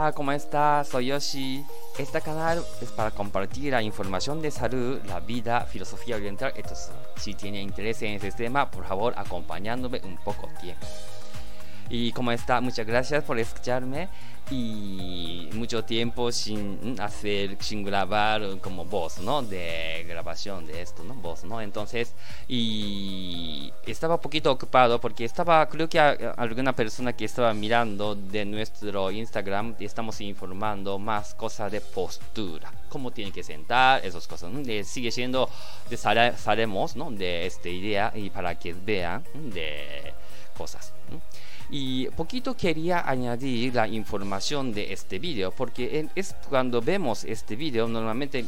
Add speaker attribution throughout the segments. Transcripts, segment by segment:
Speaker 1: Hola, ¿cómo estás? Soy Yoshi. Este canal es para compartir la información de salud, la vida, filosofía oriental, etc. Si tiene interés en este tema, por favor, acompañándome un poco tiempo. Y como está, muchas gracias por escucharme y mucho tiempo sin hacer, sin grabar como voz, ¿no? De grabación de esto, ¿no? Voz, ¿no? Entonces, y estaba un poquito ocupado porque estaba, creo que alguna persona que estaba mirando de nuestro Instagram, estamos informando más cosas de postura, cómo tiene que sentar, esas cosas, ¿no? sigue siendo, de sabemos, ¿no? De esta idea y para que vean de cosas. ¿no? Y poquito quería añadir la información de este vídeo, porque es cuando vemos este vídeo, normalmente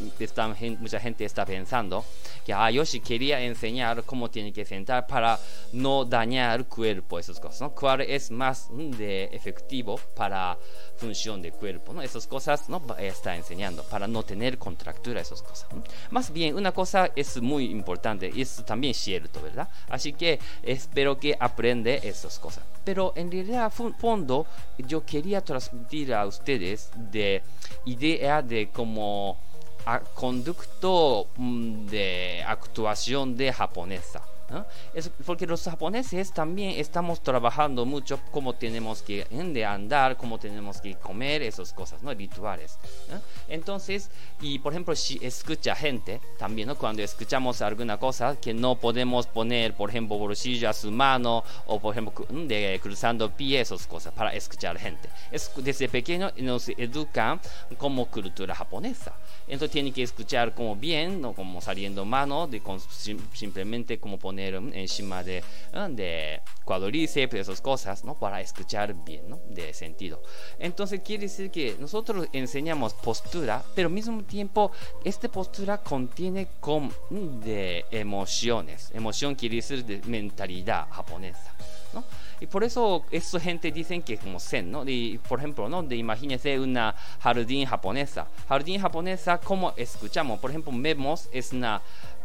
Speaker 1: mucha gente está pensando que ah, Yoshi quería enseñar cómo tiene que sentar para no dañar cuerpo, esas cosas, ¿no? ¿Cuál es más mm, de efectivo para función de cuerpo, ¿no? Esas cosas no está enseñando para no tener contractura, esas cosas. Más bien, una cosa es muy importante es también cierto, ¿verdad? Así que espero que aprende esas cosas. Pero en realidad, fondo, yo quería transmitir a ustedes de idea de cómo conducto mm, de actuación de japonesa. Es porque los japoneses también estamos trabajando mucho cómo tenemos que de andar, cómo tenemos que comer, esas cosas, ¿no? Rituales. Entonces, y por ejemplo, si escucha gente, también, ¿no? Cuando escuchamos alguna cosa que no podemos poner, por ejemplo, bolsillo a su mano o, por ejemplo, de, cruzando pies, esas cosas, para escuchar gente. Es, desde pequeño nos educan como cultura japonesa. Entonces tiene que escuchar como bien, no como saliendo mano, de, simplemente como poner encima de, de cuadríceps, esas cosas, ¿no? Para escuchar bien, ¿no? De sentido. Entonces quiere decir que nosotros enseñamos postura, pero al mismo tiempo esta postura contiene con de emociones. Emoción quiere decir de mentalidad japonesa, ¿no? Y por eso esa gente dicen que como zen, ¿no? Y, por ejemplo, ¿no? De imagínense una jardín japonesa. Jardín japonesa, como escuchamos, por ejemplo, vemos es una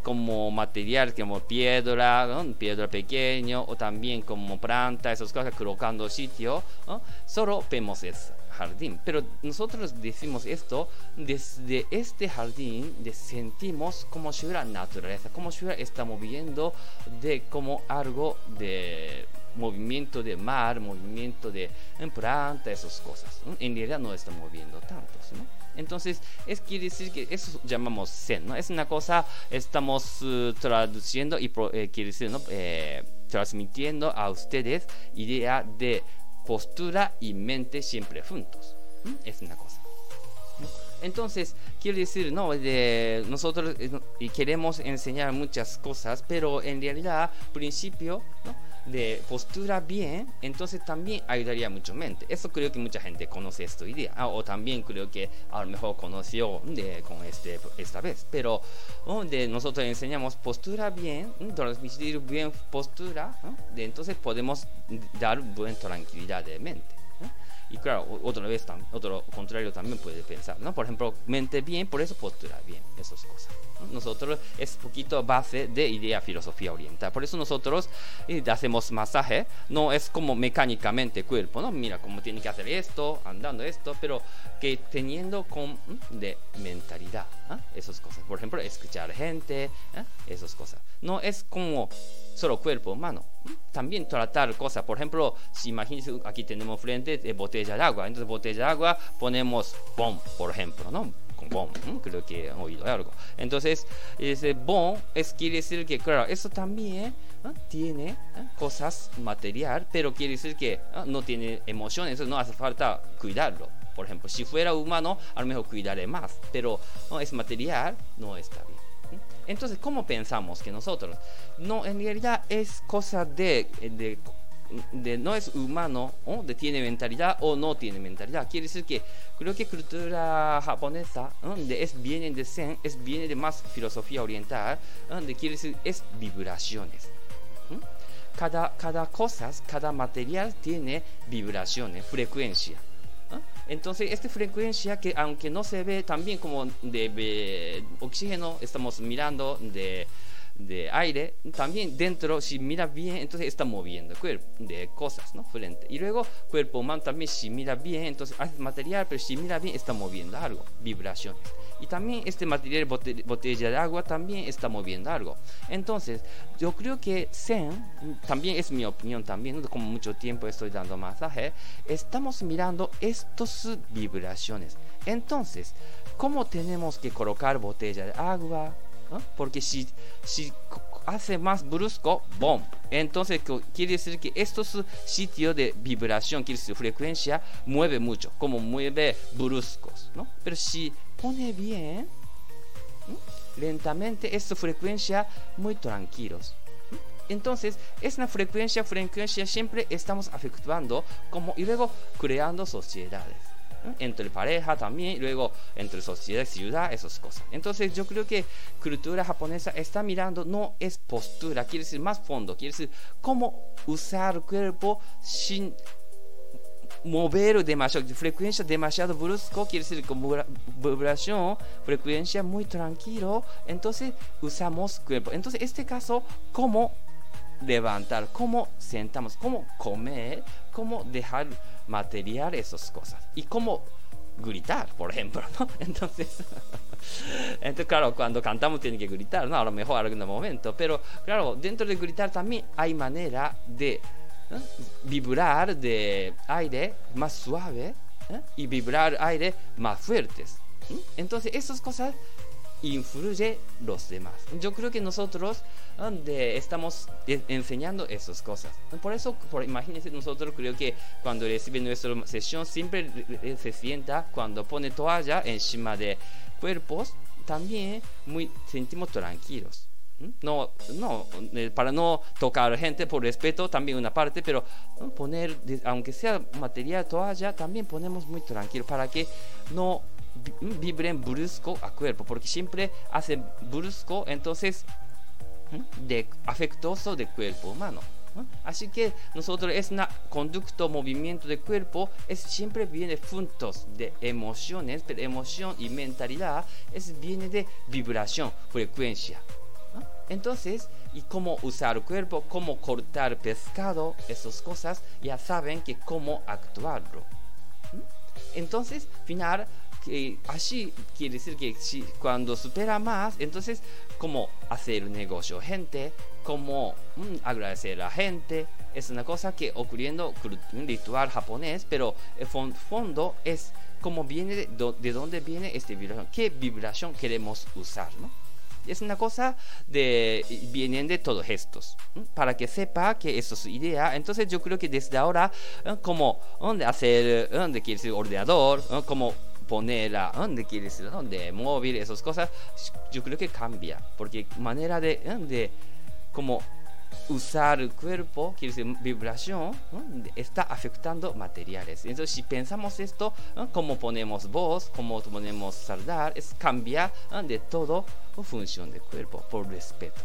Speaker 1: como material como piedra, ¿no? piedra pequeño o también como planta, esas cosas colocando sitio, ¿no? solo vemos eso jardín. Pero nosotros decimos esto desde este jardín, sentimos como si fuera naturaleza, como si fuera está moviendo de como algo de movimiento de mar, movimiento de planta, esas cosas. En realidad no está moviendo tantos, ¿no? Entonces, es quiere decir que eso llamamos Zen, ¿no? Es una cosa, estamos uh, traduciendo y eh, quiere decir, ¿no? Eh, transmitiendo a ustedes idea de postura y mente siempre juntos. Es una cosa. Entonces, quiero decir, no, de, nosotros eh, queremos enseñar muchas cosas, pero en realidad, principio, ¿no? de postura bien, entonces también ayudaría mucho mente. Eso creo que mucha gente conoce esta idea. Ah, o también creo que a lo mejor conoció de, con este, esta vez. Pero donde nosotros enseñamos postura bien, transmitir bien postura, de, entonces podemos dar buena tranquilidad de mente. Y claro, otra vez, otro contrario también puede pensar, ¿no? Por ejemplo, mente bien, por eso postura bien, esas cosas. Nosotros es poquito base de idea filosofía oriental. Por eso nosotros eh, hacemos masaje, no es como mecánicamente cuerpo, ¿no? Mira cómo tiene que hacer esto, andando esto, pero que teniendo con de mentalidad, ¿eh? esas cosas. Por ejemplo, escuchar gente, ¿eh? esas cosas. No es como solo cuerpo humano. También tratar cosas. Por ejemplo, si imagínense, aquí tenemos frente de botella de agua. Entonces, botella de agua ponemos bom, por ejemplo, ¿no? Con bom, creo que han oído algo. Entonces, ese bom es, quiere decir que, claro, eso también tiene cosas material, pero quiere decir que no tiene emociones, entonces no hace falta cuidarlo. Por ejemplo, si fuera humano, a lo mejor cuidaré más, pero no es material, no está bien. Entonces, ¿cómo pensamos que nosotros? No, en realidad es cosa de, de, no es humano, o tiene mentalidad o no tiene mentalidad. Quiere decir que creo que cultura japonesa, de es viene de Zen, es viene de más filosofía oriental, de quiere decir es vibraciones. Cada, cada cosa, cada material tiene vibraciones, frecuencia. Entonces, esta frecuencia que aunque no se ve también como de, oxígeno, estamos mirando de de aire, también dentro, si mira bien, entonces está moviendo cuerpo de cosas, ¿no? Frente. Y luego cuerpo humano también, si mira bien, entonces hace material, pero si mira bien, está moviendo algo, vibraciones. Y también este material botella de agua también está moviendo algo. Entonces, yo creo que Zen, también es mi opinión también, como mucho tiempo estoy dando masaje, estamos mirando estas vibraciones. Entonces, ¿cómo tenemos que colocar botella de agua? Porque si, si hace más brusco, ¡bom! Entonces quiere decir que estos sitios de vibración, quiere decir frecuencia, mueve mucho, como mueve bruscos, ¿no? Pero si pone bien, lentamente, esta frecuencia muy tranquilos. Entonces, es una frecuencia, frecuencia siempre estamos afectando como y luego creando sociedades entre pareja también, y luego entre sociedad, ciudad, esas cosas. Entonces yo creo que cultura japonesa está mirando, no es postura, quiere decir más fondo, quiere decir cómo usar el cuerpo sin mover demasiado, frecuencia demasiado brusco, quiere decir como vibración, frecuencia muy tranquilo, entonces usamos cuerpo. Entonces, este caso, cómo levantar, cómo sentamos, cómo comer, cómo dejar material esas cosas y cómo gritar, por ejemplo. Entonces, claro, cuando cantamos tiene que gritar, ¿no? A lo mejor en algún momento, pero claro, dentro de gritar también hay manera de vibrar de aire más suave ¿eh? y vibrar aire más fuertes. Entonces, esas cosas influye los demás. Yo creo que nosotros donde estamos enseñando esas cosas. Por eso, imagínense nosotros, creo que cuando recibe nuestra sesión, siempre se sienta cuando pone toalla encima de cuerpos, también muy sentimos tranquilos. No, no, eh, para no tocar gente por respeto, también una parte, pero poner, aunque sea material toalla, también ponemos muy tranquilo para que no vibren brusco a cuerpo, porque siempre hace brusco, entonces de afectuoso de cuerpo humano. Así que nosotros es un conducto movimiento de cuerpo, es siempre viene juntos de emociones, pero emoción y mentalidad es viene de vibración, frecuencia. Entonces, y cómo usar cuerpo, cómo cortar pescado, esas cosas, ya saben que cómo actuarlo. Entonces, final, que así quiere decir que si, cuando supera más, entonces cómo hacer un negocio, gente, cómo mm, agradecer a la gente, es una cosa que ocurriendo un ritual japonés, pero el fondo es cómo viene, de, de dónde viene esta vibración, qué vibración queremos usar, ¿no? Es una cosa de vienen de todos estos para que sepa que eso es su idea. Entonces yo creo que desde ahora como dónde hacer dónde quiere decir ordenador, como poner a dónde quieres ir, dónde móvil, esas cosas, yo creo que cambia, porque manera de, de como usar el cuerpo, quiere decir vibración, está afectando materiales. Entonces, si pensamos esto, como ponemos voz, como ponemos saldar, es cambiar de todo función del cuerpo por respeto.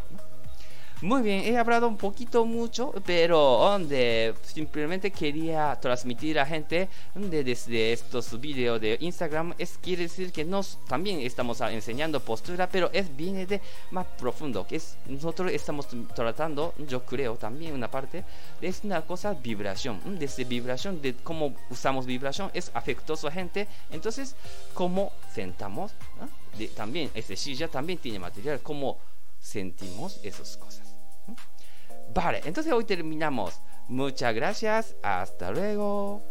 Speaker 1: Muy bien, he hablado un poquito mucho, pero donde simplemente quería transmitir a gente de, desde estos videos de Instagram es quiere decir que nos también estamos enseñando postura, pero es viene de más profundo, que nosotros estamos tratando, yo creo también una parte es una cosa vibración, desde vibración de cómo usamos vibración es afectuoso a gente, entonces cómo sentamos, también ese silla también tiene material, cómo sentimos esas cosas. Vale, entonces hoy terminamos. Muchas gracias, hasta luego.